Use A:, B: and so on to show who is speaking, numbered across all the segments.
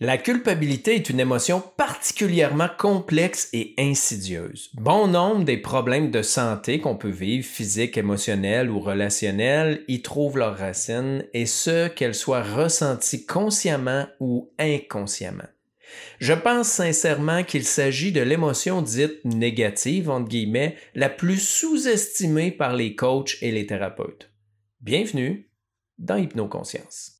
A: La culpabilité est une émotion particulièrement complexe et insidieuse. Bon nombre des problèmes de santé qu'on peut vivre, physiques, émotionnels ou relationnels, y trouvent leurs racines, et ce, qu'elles soient ressenties consciemment ou inconsciemment. Je pense sincèrement qu'il s'agit de l'émotion dite négative, entre guillemets, la plus sous-estimée par les coachs et les thérapeutes. Bienvenue dans Hypnoconscience.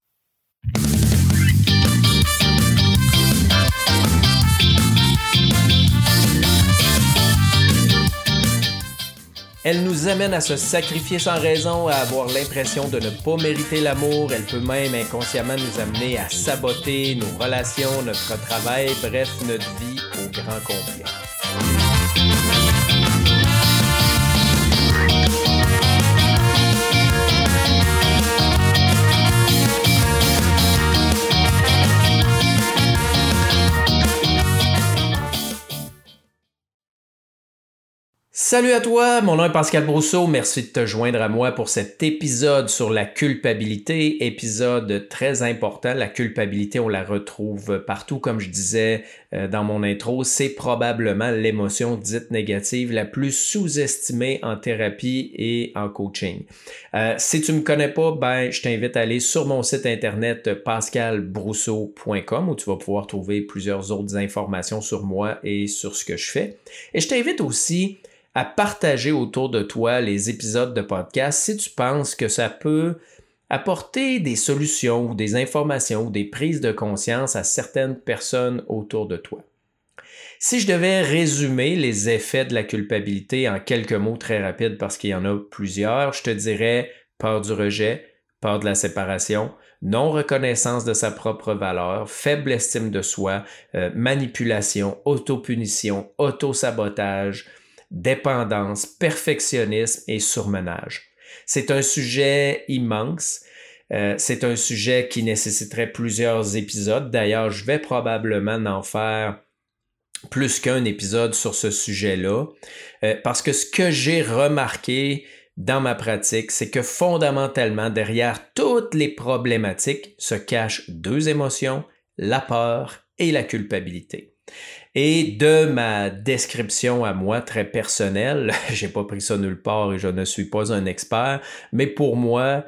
A: Elle nous amène à se sacrifier sans raison, à avoir l'impression de ne pas mériter l'amour. Elle peut même inconsciemment nous amener à saboter nos relations, notre travail, bref, notre vie au grand complet. Salut à toi, mon nom est Pascal Brousseau. Merci de te joindre à moi pour cet épisode sur la culpabilité, épisode très important. La culpabilité, on la retrouve partout, comme je disais euh, dans mon intro. C'est probablement l'émotion dite négative la plus sous-estimée en thérapie et en coaching. Euh, si tu me connais pas, ben, je t'invite à aller sur mon site internet pascalbrousseau.com où tu vas pouvoir trouver plusieurs autres informations sur moi et sur ce que je fais. Et je t'invite aussi à partager autour de toi les épisodes de podcast si tu penses que ça peut apporter des solutions ou des informations ou des prises de conscience à certaines personnes autour de toi. Si je devais résumer les effets de la culpabilité en quelques mots très rapides parce qu'il y en a plusieurs, je te dirais peur du rejet, peur de la séparation, non-reconnaissance de sa propre valeur, faible estime de soi, euh, manipulation, autopunition, autosabotage, dépendance, perfectionnisme et surmenage. C'est un sujet immense. Euh, c'est un sujet qui nécessiterait plusieurs épisodes. D'ailleurs, je vais probablement en faire plus qu'un épisode sur ce sujet-là, euh, parce que ce que j'ai remarqué dans ma pratique, c'est que fondamentalement, derrière toutes les problématiques se cachent deux émotions, la peur et la culpabilité. Et de ma description à moi très personnelle, j'ai pas pris ça nulle part et je ne suis pas un expert, mais pour moi,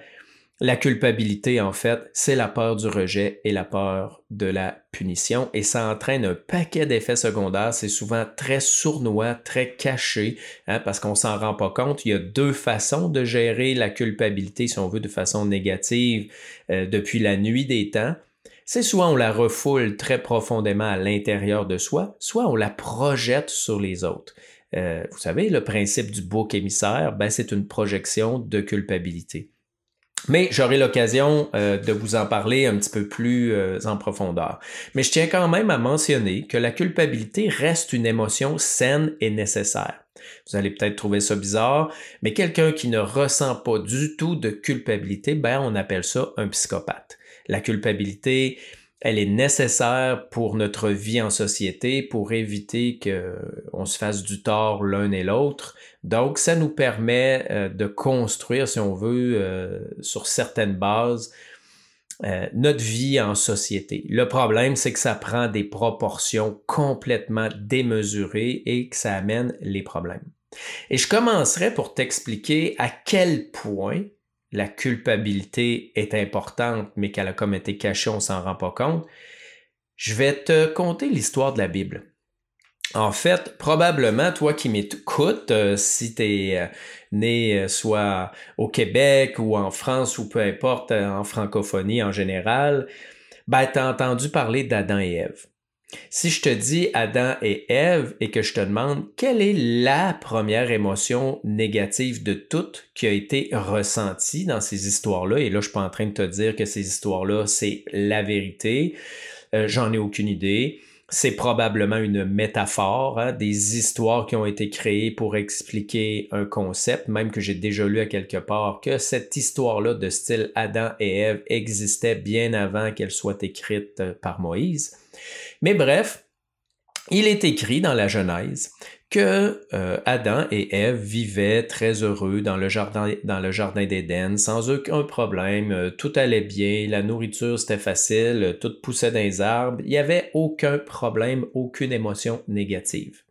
A: la culpabilité, en fait, c'est la peur du rejet et la peur de la punition et ça entraîne un paquet d'effets secondaires. C'est souvent très sournois, très caché, hein, parce qu'on s'en rend pas compte. Il y a deux façons de gérer la culpabilité, si on veut, de façon négative euh, depuis la nuit des temps c'est soit on la refoule très profondément à l'intérieur de soi, soit on la projette sur les autres. Euh, vous savez, le principe du bouc émissaire, ben, c'est une projection de culpabilité. Mais j'aurai l'occasion euh, de vous en parler un petit peu plus euh, en profondeur. Mais je tiens quand même à mentionner que la culpabilité reste une émotion saine et nécessaire. Vous allez peut-être trouver ça bizarre, mais quelqu'un qui ne ressent pas du tout de culpabilité, ben on appelle ça un psychopathe. La culpabilité, elle est nécessaire pour notre vie en société, pour éviter qu'on se fasse du tort l'un et l'autre. Donc, ça nous permet euh, de construire, si on veut, euh, sur certaines bases, euh, notre vie en société. Le problème, c'est que ça prend des proportions complètement démesurées et que ça amène les problèmes. Et je commencerai pour t'expliquer à quel point la culpabilité est importante, mais qu'elle a comme été cachée, on s'en rend pas compte, je vais te conter l'histoire de la Bible. En fait, probablement, toi qui m'écoutes, euh, si tu euh, né euh, soit au Québec ou en France ou peu importe, en francophonie en général, ben, tu entendu parler d'Adam et Ève. Si je te dis Adam et Ève et que je te demande quelle est la première émotion négative de toutes qui a été ressentie dans ces histoires-là, et là je suis pas en train de te dire que ces histoires-là c'est la vérité, euh, j'en ai aucune idée. C'est probablement une métaphore, hein, des histoires qui ont été créées pour expliquer un concept, même que j'ai déjà lu à quelque part que cette histoire-là de style Adam et Ève existait bien avant qu'elle soit écrite euh, par Moïse. Mais bref, il est écrit dans la Genèse que euh, Adam et Ève vivaient très heureux dans le jardin, dans d'Éden, sans aucun problème, euh, tout allait bien, la nourriture c'était facile, tout poussait dans les arbres, il n'y avait aucun problème, aucune émotion négative.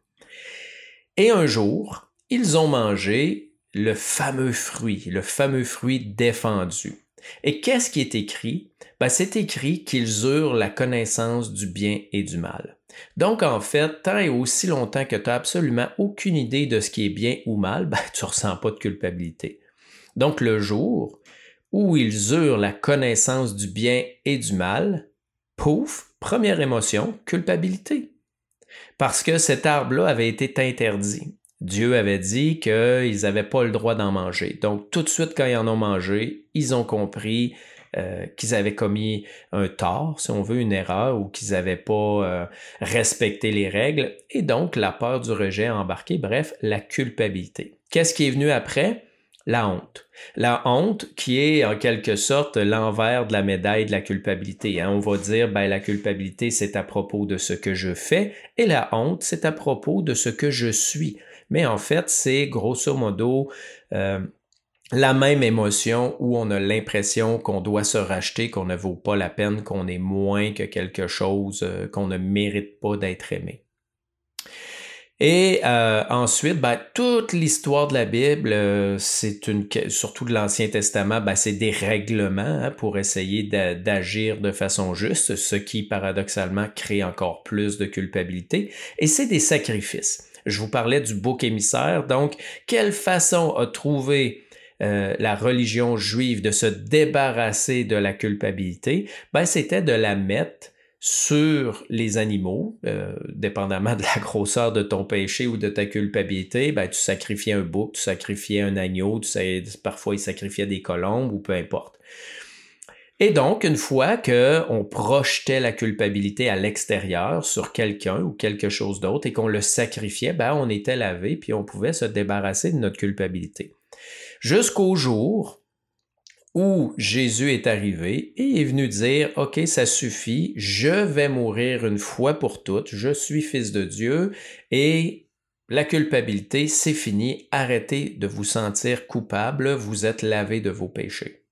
A: Et un jour, ils ont mangé le fameux fruit, le fameux fruit défendu. Et qu'est-ce qui est écrit? Ben, c'est écrit qu'ils eurent la connaissance du bien et du mal. Donc, en fait, tant et aussi longtemps que tu n'as absolument aucune idée de ce qui est bien ou mal, ben, tu ne ressens pas de culpabilité. Donc, le jour où ils eurent la connaissance du bien et du mal, pouf, première émotion, culpabilité. Parce que cet arbre-là avait été interdit. Dieu avait dit qu'ils n'avaient pas le droit d'en manger. Donc, tout de suite, quand ils en ont mangé, ils ont compris euh, qu'ils avaient commis un tort, si on veut, une erreur, ou qu'ils n'avaient pas euh, respecté les règles, et donc la peur du rejet a embarqué, bref, la culpabilité. Qu'est-ce qui est venu après? La honte. La honte qui est en quelque sorte l'envers de la médaille de la culpabilité. Hein. On va dire, ben, la culpabilité, c'est à propos de ce que je fais, et la honte, c'est à propos de ce que je suis. Mais en fait, c'est grosso modo euh, la même émotion où on a l'impression qu'on doit se racheter, qu'on ne vaut pas la peine, qu'on est moins que quelque chose, euh, qu'on ne mérite pas d'être aimé. Et euh, ensuite, ben, toute l'histoire de la Bible, c'est surtout de l'Ancien Testament, ben, c'est des règlements hein, pour essayer d'agir de façon juste, ce qui paradoxalement crée encore plus de culpabilité. Et c'est des sacrifices. Je vous parlais du bouc émissaire. Donc, quelle façon a trouvé euh, la religion juive de se débarrasser de la culpabilité, ben, c'était de la mettre sur les animaux, euh, dépendamment de la grosseur de ton péché ou de ta culpabilité, ben, tu sacrifiais un bouc, tu sacrifiais un agneau, tu, parfois ils sacrifiaient des colombes ou peu importe. Et donc, une fois qu'on projetait la culpabilité à l'extérieur sur quelqu'un ou quelque chose d'autre et qu'on le sacrifiait, ben, on était lavé puis on pouvait se débarrasser de notre culpabilité jusqu'au jour où Jésus est arrivé et est venu dire, OK, ça suffit, je vais mourir une fois pour toutes, je suis fils de Dieu et la culpabilité, c'est fini, arrêtez de vous sentir coupable, vous êtes lavé de vos péchés.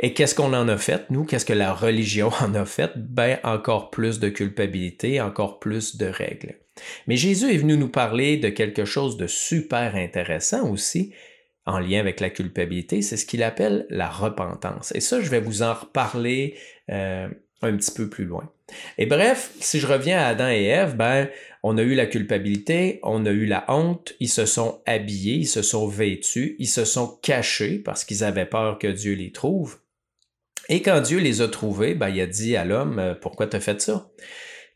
A: Et qu'est-ce qu'on en a fait, nous? Qu'est-ce que la religion en a fait? Ben, encore plus de culpabilité, encore plus de règles. Mais Jésus est venu nous parler de quelque chose de super intéressant aussi, en lien avec la culpabilité, c'est ce qu'il appelle la repentance. Et ça, je vais vous en reparler euh, un petit peu plus loin. Et bref, si je reviens à Adam et Ève, ben, on a eu la culpabilité, on a eu la honte, ils se sont habillés, ils se sont vêtus, ils se sont cachés parce qu'ils avaient peur que Dieu les trouve. Et quand Dieu les a trouvés, ben, il a dit à l'homme, euh, pourquoi t'as fait ça?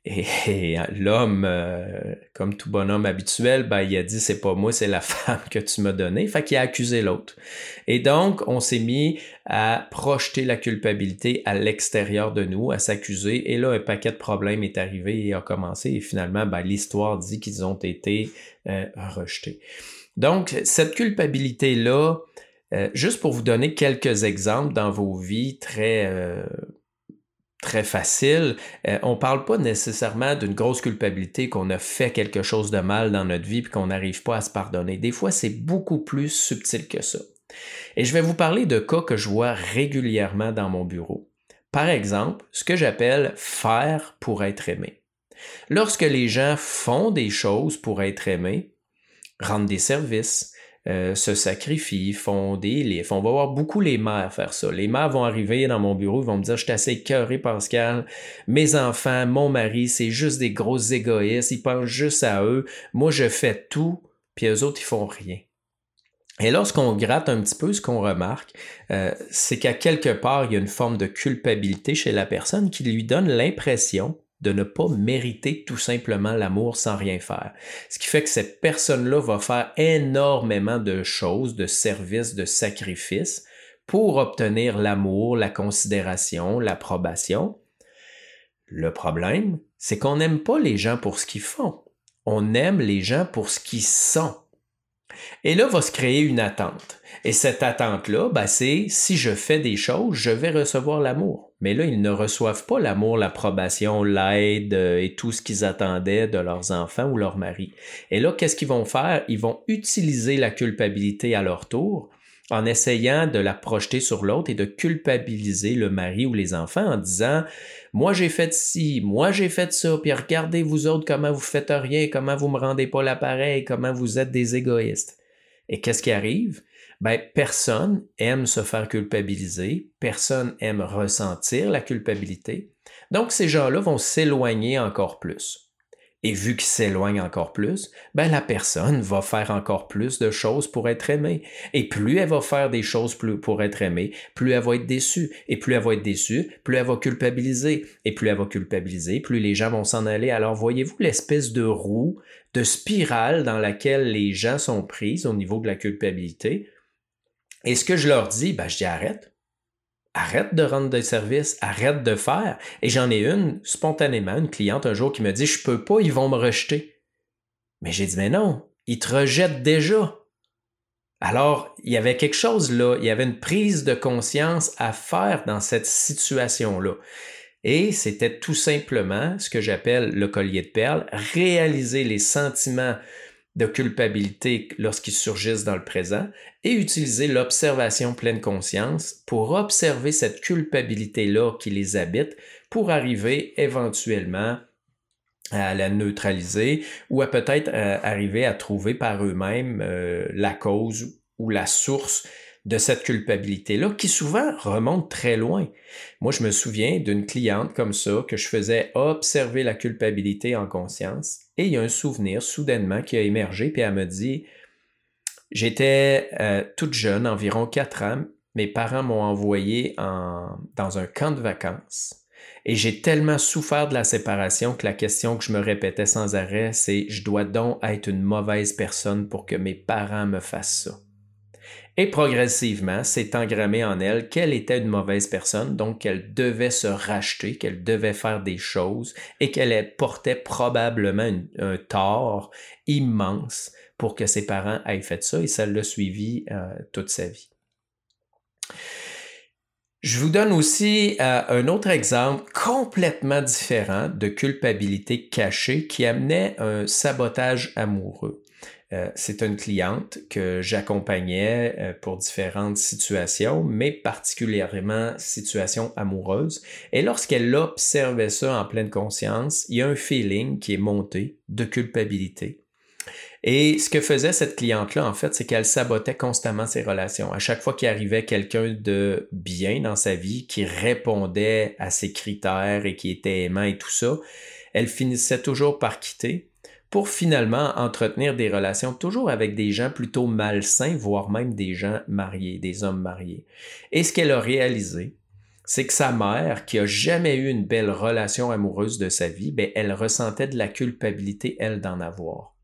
A: Et, l'homme, euh, comme tout bonhomme habituel, ben, il a dit c'est pas moi, c'est la femme que tu m'as donnée. Fait qu'il a accusé l'autre. Et donc, on s'est mis à projeter la culpabilité à l'extérieur de nous, à s'accuser. Et là, un paquet de problèmes est arrivé et a commencé. Et finalement, ben, l'histoire dit qu'ils ont été euh, rejetés. Donc, cette culpabilité-là, euh, juste pour vous donner quelques exemples dans vos vies très très facile. Euh, on parle pas nécessairement d'une grosse culpabilité qu'on a fait quelque chose de mal dans notre vie et qu'on n'arrive pas à se pardonner. Des fois, c'est beaucoup plus subtil que ça. Et je vais vous parler de cas que je vois régulièrement dans mon bureau. Par exemple, ce que j'appelle faire pour être aimé. Lorsque les gens font des choses pour être aimés, rendent des services, euh, se sacrifient, font des livres. On va voir beaucoup les mères faire ça. Les mères vont arriver dans mon bureau, ils vont me dire, je suis assez cœuré, Pascal. Mes enfants, mon mari, c'est juste des gros égoïstes. Ils pensent juste à eux. Moi, je fais tout, puis eux autres, ils font rien. Et lorsqu'on gratte un petit peu, ce qu'on remarque, euh, c'est qu'à quelque part, il y a une forme de culpabilité chez la personne qui lui donne l'impression de ne pas mériter tout simplement l'amour sans rien faire. Ce qui fait que cette personne-là va faire énormément de choses, de services, de sacrifices pour obtenir l'amour, la considération, l'approbation. Le problème, c'est qu'on n'aime pas les gens pour ce qu'ils font. On aime les gens pour ce qu'ils sont. Et là va se créer une attente. Et cette attente-là, ben, c'est si je fais des choses, je vais recevoir l'amour. Mais là, ils ne reçoivent pas l'amour, l'approbation, l'aide euh, et tout ce qu'ils attendaient de leurs enfants ou leur mari. Et là, qu'est-ce qu'ils vont faire? Ils vont utiliser la culpabilité à leur tour en essayant de la projeter sur l'autre et de culpabiliser le mari ou les enfants en disant moi j'ai fait ci, moi j'ai fait ça, puis regardez vous autres comment vous faites rien, comment vous me rendez pas l'appareil, comment vous êtes des égoïstes. Et qu'est-ce qui arrive? Ben, personne aime se faire culpabiliser, personne aime ressentir la culpabilité. Donc, ces gens-là vont s'éloigner encore plus. Et vu qu'ils s'éloignent encore plus, ben, la personne va faire encore plus de choses pour être aimée. Et plus elle va faire des choses pour être aimée, plus elle va être déçue. Et plus elle va être déçue, plus elle va culpabiliser. Et plus elle va culpabiliser, plus les gens vont s'en aller. Alors, voyez-vous l'espèce de roue, de spirale dans laquelle les gens sont pris au niveau de la culpabilité? Et ce que je leur dis, ben, je dis arrête. Arrête de rendre des services, arrête de faire. Et j'en ai une, spontanément, une cliente un jour qui me dit, je peux pas, ils vont me rejeter. Mais j'ai dit, mais non, ils te rejettent déjà. Alors, il y avait quelque chose là, il y avait une prise de conscience à faire dans cette situation-là. Et c'était tout simplement ce que j'appelle le collier de perles, réaliser les sentiments de culpabilité lorsqu'ils surgissent dans le présent et utiliser l'observation pleine conscience pour observer cette culpabilité-là qui les habite pour arriver éventuellement à la neutraliser ou à peut-être euh, arriver à trouver par eux-mêmes euh, la cause ou la source de cette culpabilité-là qui souvent remonte très loin. Moi, je me souviens d'une cliente comme ça que je faisais observer la culpabilité en conscience et il y a un souvenir soudainement qui a émergé puis elle me dit J'étais euh, toute jeune, environ 4 ans, mes parents m'ont envoyé en, dans un camp de vacances. Et j'ai tellement souffert de la séparation que la question que je me répétais sans arrêt, c'est je dois donc être une mauvaise personne pour que mes parents me fassent ça. Et progressivement, c'est engrammé en elle qu'elle était une mauvaise personne, donc qu'elle devait se racheter, qu'elle devait faire des choses et qu'elle portait probablement un tort immense pour que ses parents aient fait ça et ça l'a suivi euh, toute sa vie. Je vous donne aussi euh, un autre exemple complètement différent de culpabilité cachée qui amenait un sabotage amoureux. Euh, c'est une cliente que j'accompagnais euh, pour différentes situations, mais particulièrement situations amoureuses. Et lorsqu'elle observait ça en pleine conscience, il y a un feeling qui est monté de culpabilité. Et ce que faisait cette cliente-là, en fait, c'est qu'elle sabotait constamment ses relations. À chaque fois qu'il arrivait quelqu'un de bien dans sa vie, qui répondait à ses critères et qui était aimant et tout ça, elle finissait toujours par quitter pour finalement entretenir des relations toujours avec des gens plutôt malsains, voire même des gens mariés, des hommes mariés. Et ce qu'elle a réalisé, c'est que sa mère, qui a jamais eu une belle relation amoureuse de sa vie, ben, elle ressentait de la culpabilité, elle, d'en avoir.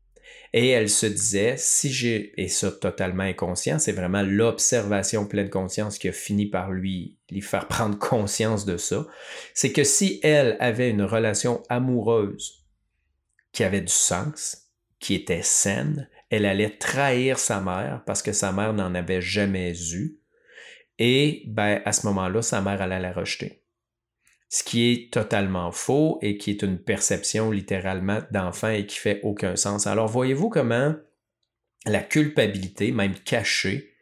A: Et elle se disait, si j'ai, et ça totalement inconscient, c'est vraiment l'observation pleine conscience qui a fini par lui, lui faire prendre conscience de ça, c'est que si elle avait une relation amoureuse qui avait du sens, qui était saine, elle allait trahir sa mère parce que sa mère n'en avait jamais eu. Et ben, à ce moment-là, sa mère allait la rejeter. Ce qui est totalement faux et qui est une perception littéralement d'enfant et qui fait aucun sens. Alors voyez-vous comment la culpabilité, même cachée,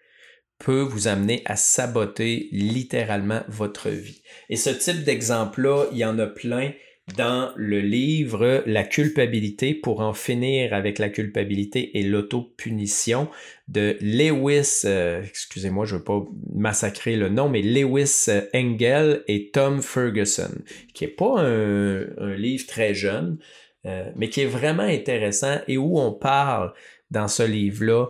A: peut vous amener à saboter littéralement votre vie. Et ce type d'exemple-là, il y en a plein dans le livre La culpabilité pour en finir avec la culpabilité et l'autopunition de Lewis, euh, excusez-moi, je ne veux pas massacrer le nom, mais Lewis Engel et Tom Ferguson, qui est pas un, livre très jeune, euh, mais qui est vraiment intéressant et où on parle dans ce livre-là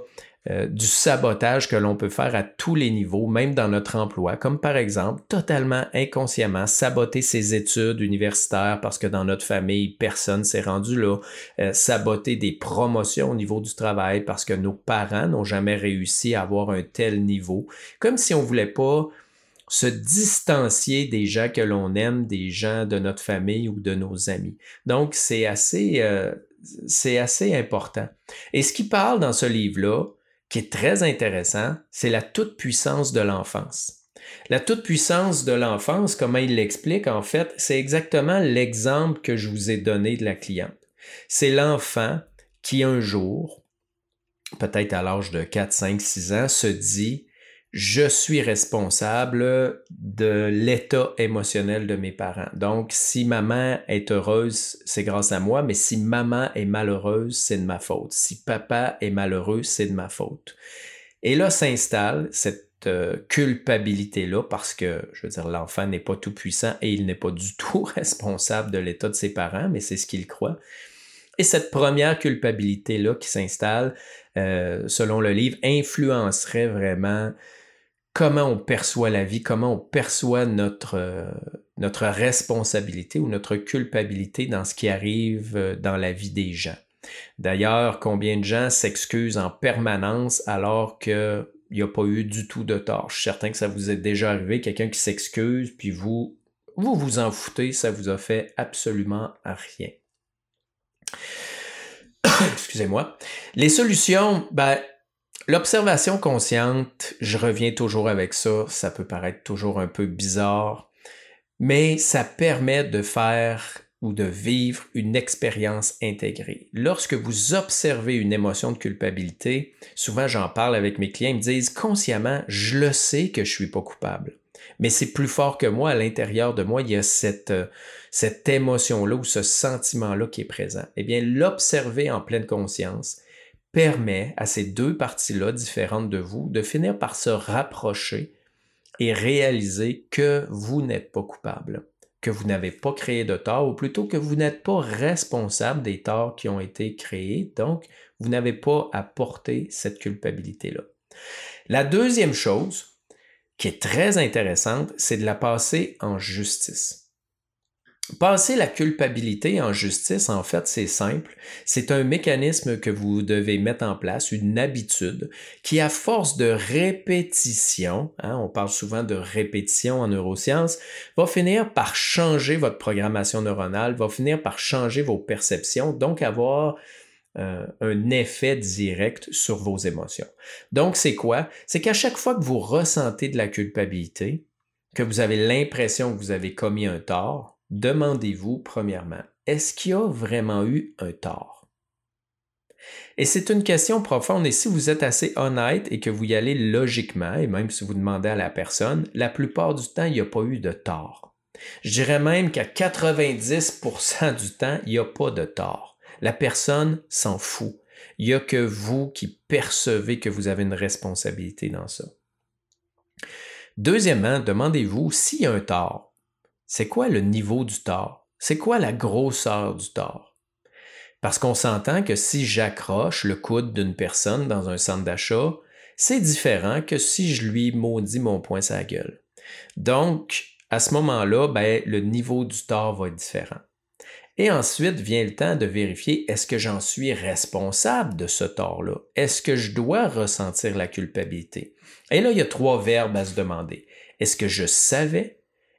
A: euh, du sabotage que l'on peut faire à tous les niveaux, même dans notre emploi, comme par exemple totalement inconsciemment saboter ses études universitaires parce que dans notre famille, personne s'est rendu là, euh, saboter des promotions au niveau du travail parce que nos parents n'ont jamais réussi à avoir un tel niveau, comme si on voulait pas se distancier des gens que l'on aime, des gens de notre famille ou de nos amis. Donc, c'est assez, euh, c'est assez important. Et ce qui parle dans ce livre-là, qui est très intéressant, c'est la toute-puissance de l'enfance. La toute-puissance de l'enfance, comment il l'explique, en fait, c'est exactement l'exemple que je vous ai donné de la cliente. C'est l'enfant qui un jour, peut-être à l'âge de 4, 5, 6 ans, se dit je suis responsable de l'état émotionnel de mes parents. Donc, si maman est heureuse, c'est grâce à moi, mais si maman est malheureuse, c'est de ma faute. Si papa est malheureux, c'est de ma faute. Et là s'installe cette euh, culpabilité-là parce que, je veux dire, l'enfant n'est pas tout puissant et il n'est pas du tout responsable de l'état de ses parents, mais c'est ce qu'il croit. Et cette première culpabilité-là qui s'installe, euh, selon le livre, influencerait vraiment comment on perçoit la vie, comment on perçoit notre, euh, responsabilité ou notre culpabilité dans ce qui arrive euh, dans la vie des gens. D'ailleurs, combien de gens s'excusent en permanence alors qu'il n'y a pas eu du tout de tort? Je suis certain que ça vous est déjà arrivé, quelqu'un qui s'excuse, puis vous, vous vous en foutez, ça vous a fait absolument rien. Excusez-moi. Les solutions, ben, L'observation consciente, je reviens toujours avec ça, ça peut paraître toujours un peu bizarre, mais ça permet de faire ou de vivre une expérience intégrée. Lorsque vous observez une émotion de culpabilité, souvent j'en parle avec mes clients, ils me disent consciemment, je le sais que je suis pas coupable, mais c'est plus fort que moi, à l'intérieur de moi, il y a cette, euh, cette émotion-là ou ce sentiment-là qui est présent. Eh bien, l'observer en pleine conscience, permet à ces deux parties-là différentes de vous de finir par se rapprocher et réaliser que vous n'êtes pas coupable, que vous n'avez pas créé de tort, ou plutôt que vous n'êtes pas responsable des torts qui ont été créés, donc vous n'avez pas à porter cette culpabilité-là. La deuxième chose qui est très intéressante, c'est de la passer en justice. Passer la culpabilité en justice, en fait, c'est simple. C'est un mécanisme que vous devez mettre en place, une habitude, qui à force de répétition, hein, on parle souvent de répétition en neurosciences, va finir par changer votre programmation neuronale, va finir par changer vos perceptions, donc avoir euh, un effet direct sur vos émotions. Donc, c'est quoi? C'est qu'à chaque fois que vous ressentez de la culpabilité, que vous avez l'impression que vous avez commis un tort, demandez-vous premièrement, est-ce qu'il y a vraiment eu un tort? Et c'est une question profonde et si vous êtes assez honnête et que vous y allez logiquement, et même si vous demandez à la personne, la plupart du temps, il n'y a pas eu de tort. Je dirais même qu'à 90% du temps, il n'y a pas de tort. La personne s'en fout. Il n'y a que vous qui percevez que vous avez une responsabilité dans ça. Deuxièmement, demandez-vous s'il y a un tort c'est quoi le niveau du tort? C'est quoi la grosseur du tort? Parce qu'on s'entend que si j'accroche le coude d'une personne dans un centre d'achat, c'est différent que si je lui maudis mon poing sa gueule. Donc, à ce moment-là, ben, le niveau du tort va être différent. Et ensuite vient le temps de vérifier est-ce que j'en suis responsable de ce tort-là? Est-ce que je dois ressentir la culpabilité? Et là, il y a trois verbes à se demander. Est-ce que je savais?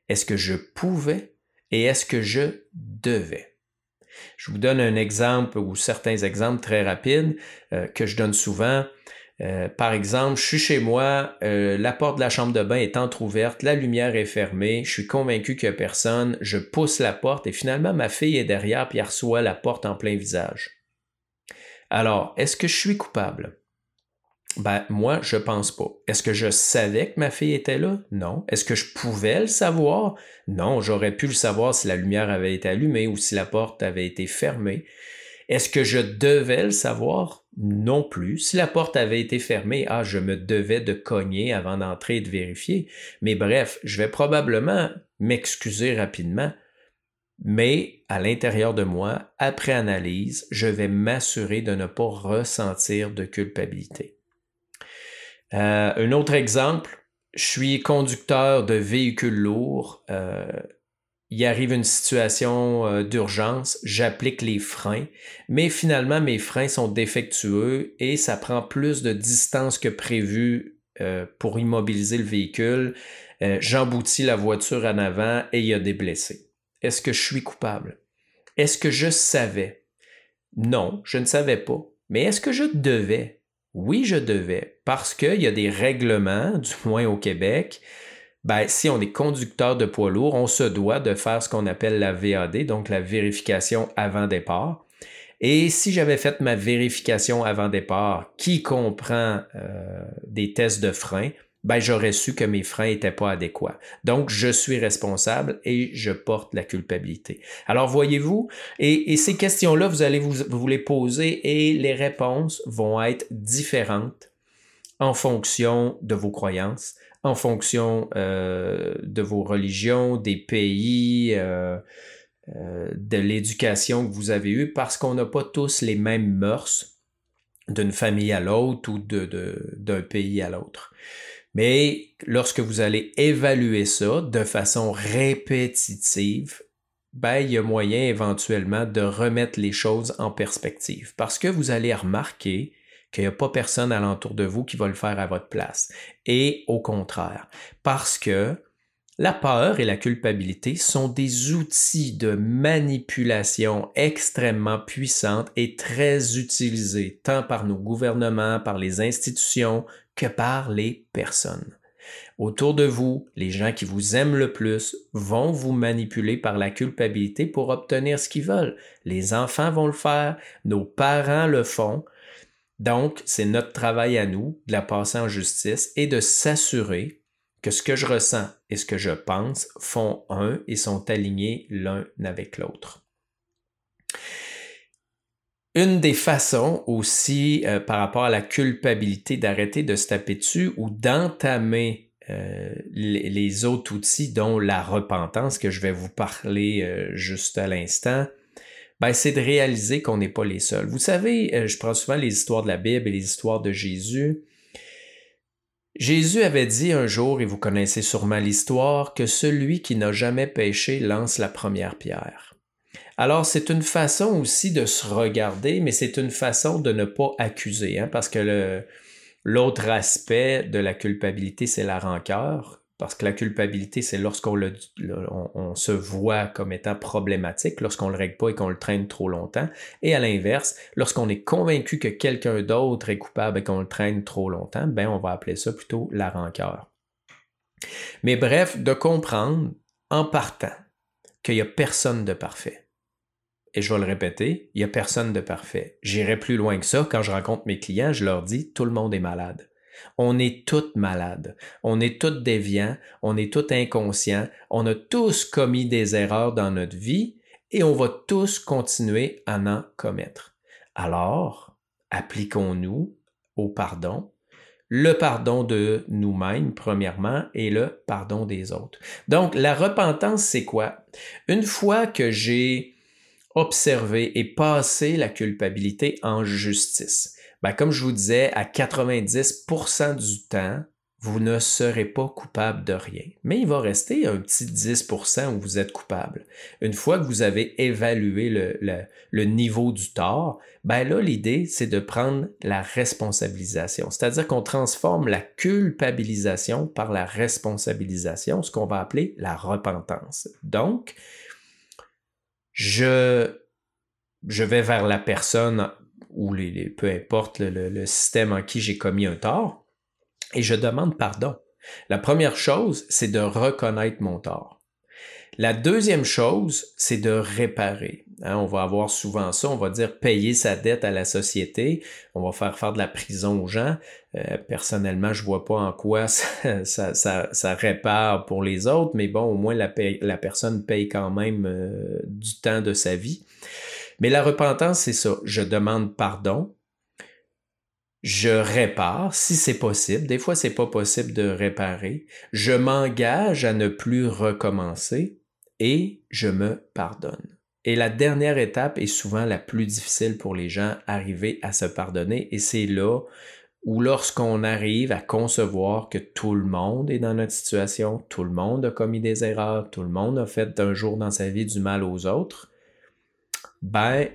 A: Est-ce que je pouvais et est-ce que je devais? Je vous donne un exemple ou certains exemples très rapides euh, que je donne souvent. Euh, par exemple, je suis chez moi, euh, la porte de la chambre de bain est entr'ouverte, la lumière est fermée, je suis convaincu qu'il n'y a personne, je pousse la porte et finalement ma fille est derrière puis elle reçoit la porte en plein visage. Alors, est-ce que je suis coupable? Ben, moi, je pense pas. Est-ce que je savais que ma fille était là? Non. Est-ce que je pouvais le savoir? Non, j'aurais pu le savoir si la lumière avait été allumée ou si la porte avait été fermée. Est-ce que je devais le savoir? Non plus. Si la porte avait été fermée, ah, je me devais de cogner avant d'entrer et de vérifier. Mais bref, je vais probablement m'excuser rapidement. Mais à l'intérieur de moi, après analyse, je vais m'assurer de ne pas ressentir de culpabilité. Euh, un autre exemple, je suis conducteur de véhicules lourds. Euh, il arrive une situation euh, d'urgence, j'applique les freins, mais finalement mes freins sont défectueux et ça prend plus de distance que prévu pour immobiliser le véhicule. J'emboutis la voiture en avant et il y a des blessés. Est-ce que je suis coupable? Est-ce que je savais? Non, je ne savais pas. Mais est-ce que je devais? Oui, je devais, parce qu'il y a des règlements, du moins au Québec. ben, si on est conducteur de poids lourd, on se doit de faire ce qu'on appelle la VAD, donc la vérification avant départ. Et si j'avais fait ma vérification avant départ, qui comprend euh, des tests de frein, ben, j'aurais su que mes freins n'étaient pas adéquats. Donc, je suis responsable et je porte la culpabilité. Alors, voyez-vous, et, ces questions-là, vous allez vous, les poser et les réponses vont être différentes en fonction de vos croyances, en fonction euh, de vos religions, des pays, euh, euh, de l'éducation que vous avez eue, parce qu'on n'a pas tous les mêmes mœurs d'une famille à l'autre ou d'un pays à l'autre. Mais lorsque vous allez évaluer ça de façon répétitive, ben, il y a moyen éventuellement de remettre les choses en perspective. Parce que vous allez remarquer qu'il n'y a pas personne alentour de vous qui va le faire à votre place. Et au contraire, parce que la peur et la culpabilité sont des outils de manipulation extrêmement puissantes et très utilisés tant par nos gouvernements, par les institutions que par les personnes. Autour de vous, les gens qui vous aiment le plus vont vous manipuler par la culpabilité pour obtenir ce qu'ils veulent. Les enfants vont le faire, nos parents le font, donc, c'est notre travail à nous de la passer en justice et de s'assurer que ce que je ressens et ce que je pense font un et sont alignés l'un avec l'autre. Une des façons aussi euh, par rapport à la culpabilité d'arrêter de se taper dessus ou d'entamer euh, les, autres outils, dont la repentance que je vais vous parler euh, juste à l'instant, ben, c'est de réaliser qu'on n'est pas les seuls. Vous savez, je prends souvent les histoires de la Bible et les histoires de Jésus. Jésus avait dit un jour, et vous connaissez sûrement l'histoire, que celui qui n'a jamais péché lance la première pierre. Alors c'est une façon aussi de se regarder, mais c'est une façon de ne pas accuser, hein, parce que l'autre aspect de la culpabilité, c'est la rancœur. Parce que la culpabilité, c'est lorsqu'on on, se voit comme étant problématique, lorsqu'on ne le règle pas et qu'on le traîne trop longtemps. Et à l'inverse, lorsqu'on est convaincu que quelqu'un d'autre est coupable et qu'on le traîne trop longtemps, ben on va appeler ça plutôt la rancœur. Mais bref, de comprendre en partant qu'il n'y a personne de parfait. Et je vais le répéter, il n'y a personne de parfait. J'irai plus loin que ça. Quand je rencontre mes clients, je leur dis, tout le monde est malade. On est tous malades, on est tous déviants, on est tous inconscients, on a tous commis des erreurs dans notre vie et on va tous continuer à en commettre. Alors, appliquons-nous au pardon, le pardon de nous-mêmes, premièrement, et le pardon des autres. Donc, la repentance, c'est quoi? Une fois que j'ai observé et passé la culpabilité en justice, ben, comme je vous disais, à 90% du temps, vous ne serez pas coupable de rien. Mais il va rester un petit 10% où vous êtes coupable. Une fois que vous avez évalué le, le, niveau du tort, ben là, l'idée, c'est de prendre la responsabilisation. C'est-à-dire qu'on transforme la culpabilisation par la responsabilisation, ce qu'on va appeler la repentance. Donc, je, je vais vers la personne ou les, peu importe le, système en qui j'ai commis un tort, et je demande pardon. La première chose, c'est de reconnaître mon tort. La deuxième chose, c'est de réparer. Hein, on va avoir souvent ça, on va dire payer sa dette à la société, on va faire faire de la prison aux gens. Euh, personnellement, je vois pas en quoi ça, ça, répare pour les autres, mais bon, au moins la, la personne paye quand même euh, du temps de sa vie. Mais la repentance, c'est ça. Je demande pardon. Je répare si c'est possible. Des fois, c'est pas possible de réparer. Je m'engage à ne plus recommencer et je me pardonne. Et la dernière étape est souvent la plus difficile pour les gens, arriver à se pardonner. Et c'est là où lorsqu'on arrive à concevoir que tout le monde est dans notre situation, tout le monde a commis des erreurs, tout le monde a fait d'un jour dans sa vie du mal aux autres, ben,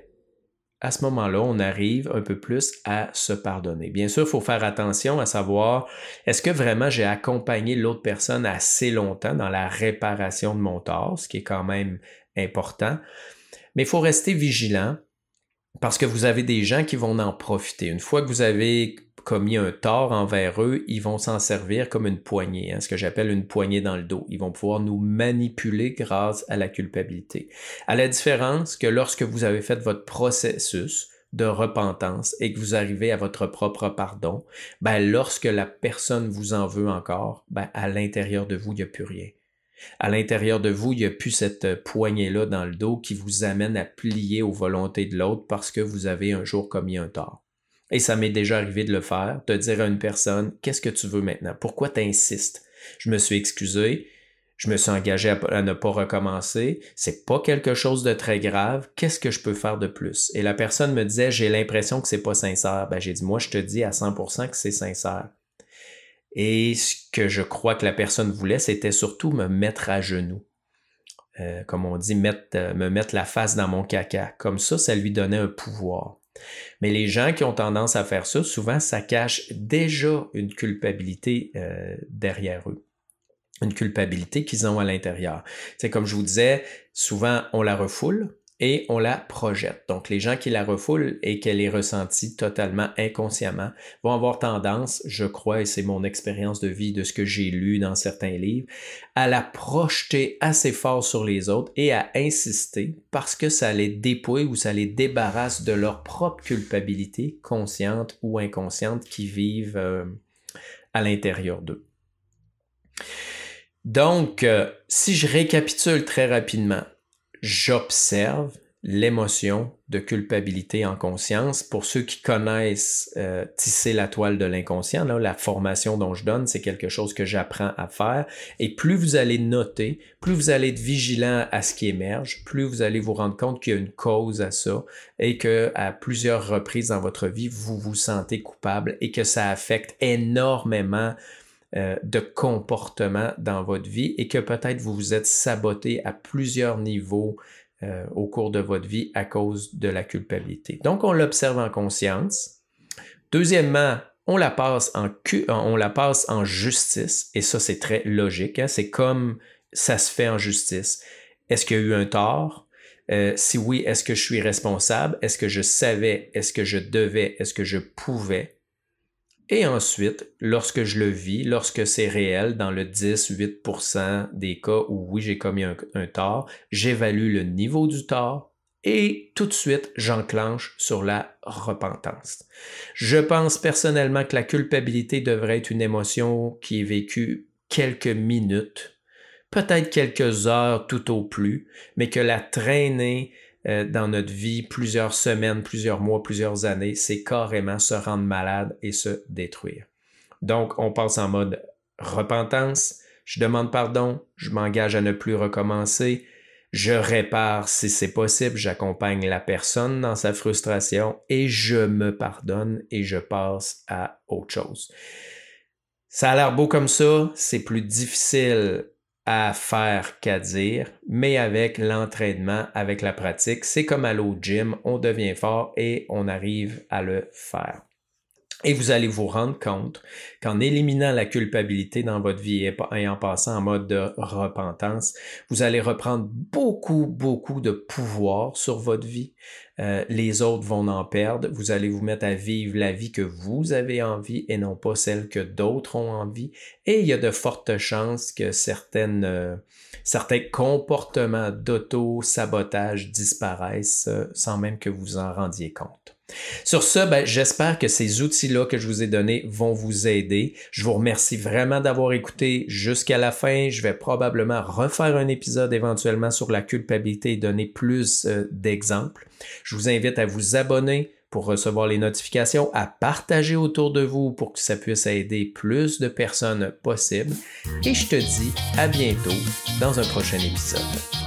A: à ce moment-là, on arrive un peu plus à se pardonner. Bien sûr, il faut faire attention à savoir, est-ce que vraiment j'ai accompagné l'autre personne assez longtemps dans la réparation de mon tort, ce qui est quand même important. Mais il faut rester vigilant Parce que vous avez des gens qui vont en profiter. Une fois que vous avez commis un tort envers eux, ils vont s'en servir comme une poignée, hein, ce que j'appelle une poignée dans le dos. Ils vont pouvoir nous manipuler grâce à la culpabilité. À la différence que lorsque vous avez fait votre processus, de repentance et que vous arrivez à votre propre pardon, ben lorsque la personne vous en veut encore, ben à l'intérieur de vous, il n'y a plus rien. À l'intérieur de vous, il n'y a plus cette poignée-là dans le dos qui vous amène à plier aux volontés de l'autre parce que vous avez un jour commis un tort. Et ça m'est déjà arrivé de le faire, de dire à une personne, qu'est-ce que tu veux maintenant? Pourquoi tu insistes? Je me suis excusé, je me suis engagé à, ne pas recommencer, c'est pas quelque chose de très grave, qu'est-ce que je peux faire de plus? Et la personne me disait, j'ai l'impression que c'est pas sincère. Ben, j'ai dit, moi, je te dis à 100% que c'est sincère. Et ce que je crois que la personne voulait, c'était surtout me mettre à genoux. Euh, comme on dit, mettre, euh, me mettre la face dans mon caca. Comme ça, ça lui donnait un pouvoir. Mais les gens qui ont tendance à faire ça, souvent, ça cache déjà une culpabilité euh, derrière eux. Une culpabilité qu'ils ont à l'intérieur. C'est comme je vous disais, souvent on la refoule, et on la projette. Donc, les gens qui la refoulent et qu'elle est ressentie totalement inconsciemment vont avoir tendance, je crois, et c'est mon expérience de vie de ce que j'ai lu dans certains livres, à la projeter assez fort sur les autres et à insister parce que ça les dépouille ou ça les débarrasse de leur propre culpabilité, consciente ou inconsciente, qui vivent euh, à l'intérieur d'eux. Donc, euh, si je récapitule très rapidement, j'observe l'émotion de culpabilité en conscience. Pour ceux qui connaissent euh, tisser la toile de l'inconscient, la formation dont je donne, c'est quelque chose que j'apprends à faire. Et plus vous allez noter, plus vous allez être vigilant à ce qui émerge, plus vous allez vous rendre compte qu'il y a une cause à ça et que à plusieurs reprises dans votre vie, vous vous sentez coupable et que ça affecte énormément euh, de comportement dans votre vie et que peut-être vous vous êtes saboté à plusieurs niveaux euh, au cours de votre vie à cause de la culpabilité. Donc, on l'observe en conscience. Deuxièmement, on la passe en, on la passe en justice et ça, c'est très logique. Hein. C'est comme ça se fait en justice. Est-ce qu'il y a eu un tort? Euh, si oui, est-ce que je suis responsable? Est-ce que je savais? Est-ce que je devais? Est-ce que je pouvais? Et ensuite, lorsque je le vis, lorsque c'est réel, dans le 10-8% des cas où oui, j'ai commis un, tort, j'évalue le niveau du tort et tout de suite, j'enclenche sur la repentance. Je pense personnellement que la culpabilité devrait être une émotion qui est vécue quelques minutes, peut-être quelques heures tout au plus, mais que la traîner euh, dans notre vie plusieurs semaines, plusieurs mois, plusieurs années, c'est carrément se rendre malade et se détruire. Donc, on passe en mode repentance, je demande pardon, je m'engage à ne plus recommencer, je répare si c'est possible, j'accompagne la personne dans sa frustration et je me pardonne et je passe à autre chose. Ça a l'air beau comme ça, c'est plus difficile à faire qu'à dire, mais avec l'entraînement, avec la pratique, c'est comme aller au gym, on devient fort et on arrive à le faire. Et vous allez vous rendre compte qu'en éliminant la culpabilité dans votre vie et en passant en mode de repentance, vous allez reprendre beaucoup, beaucoup de pouvoir sur votre vie. Euh, les autres vont en perdre. Vous allez vous mettre à vivre la vie que vous avez envie et non pas celle que d'autres ont envie. Et il y a de fortes chances que certaines, euh, certains comportements d'auto-sabotage disparaissent euh, sans même que vous en rendiez compte. Sur ce, ben, j'espère que ces outils-là que je vous ai donnés vont vous aider. Je vous remercie vraiment d'avoir écouté jusqu'à la fin. Je vais probablement refaire un épisode éventuellement sur la culpabilité et donner plus euh, d'exemples. Je vous invite à vous abonner pour recevoir les notifications, à partager autour de vous pour que ça puisse aider plus de personnes possible. Et je te dis à bientôt dans un prochain épisode.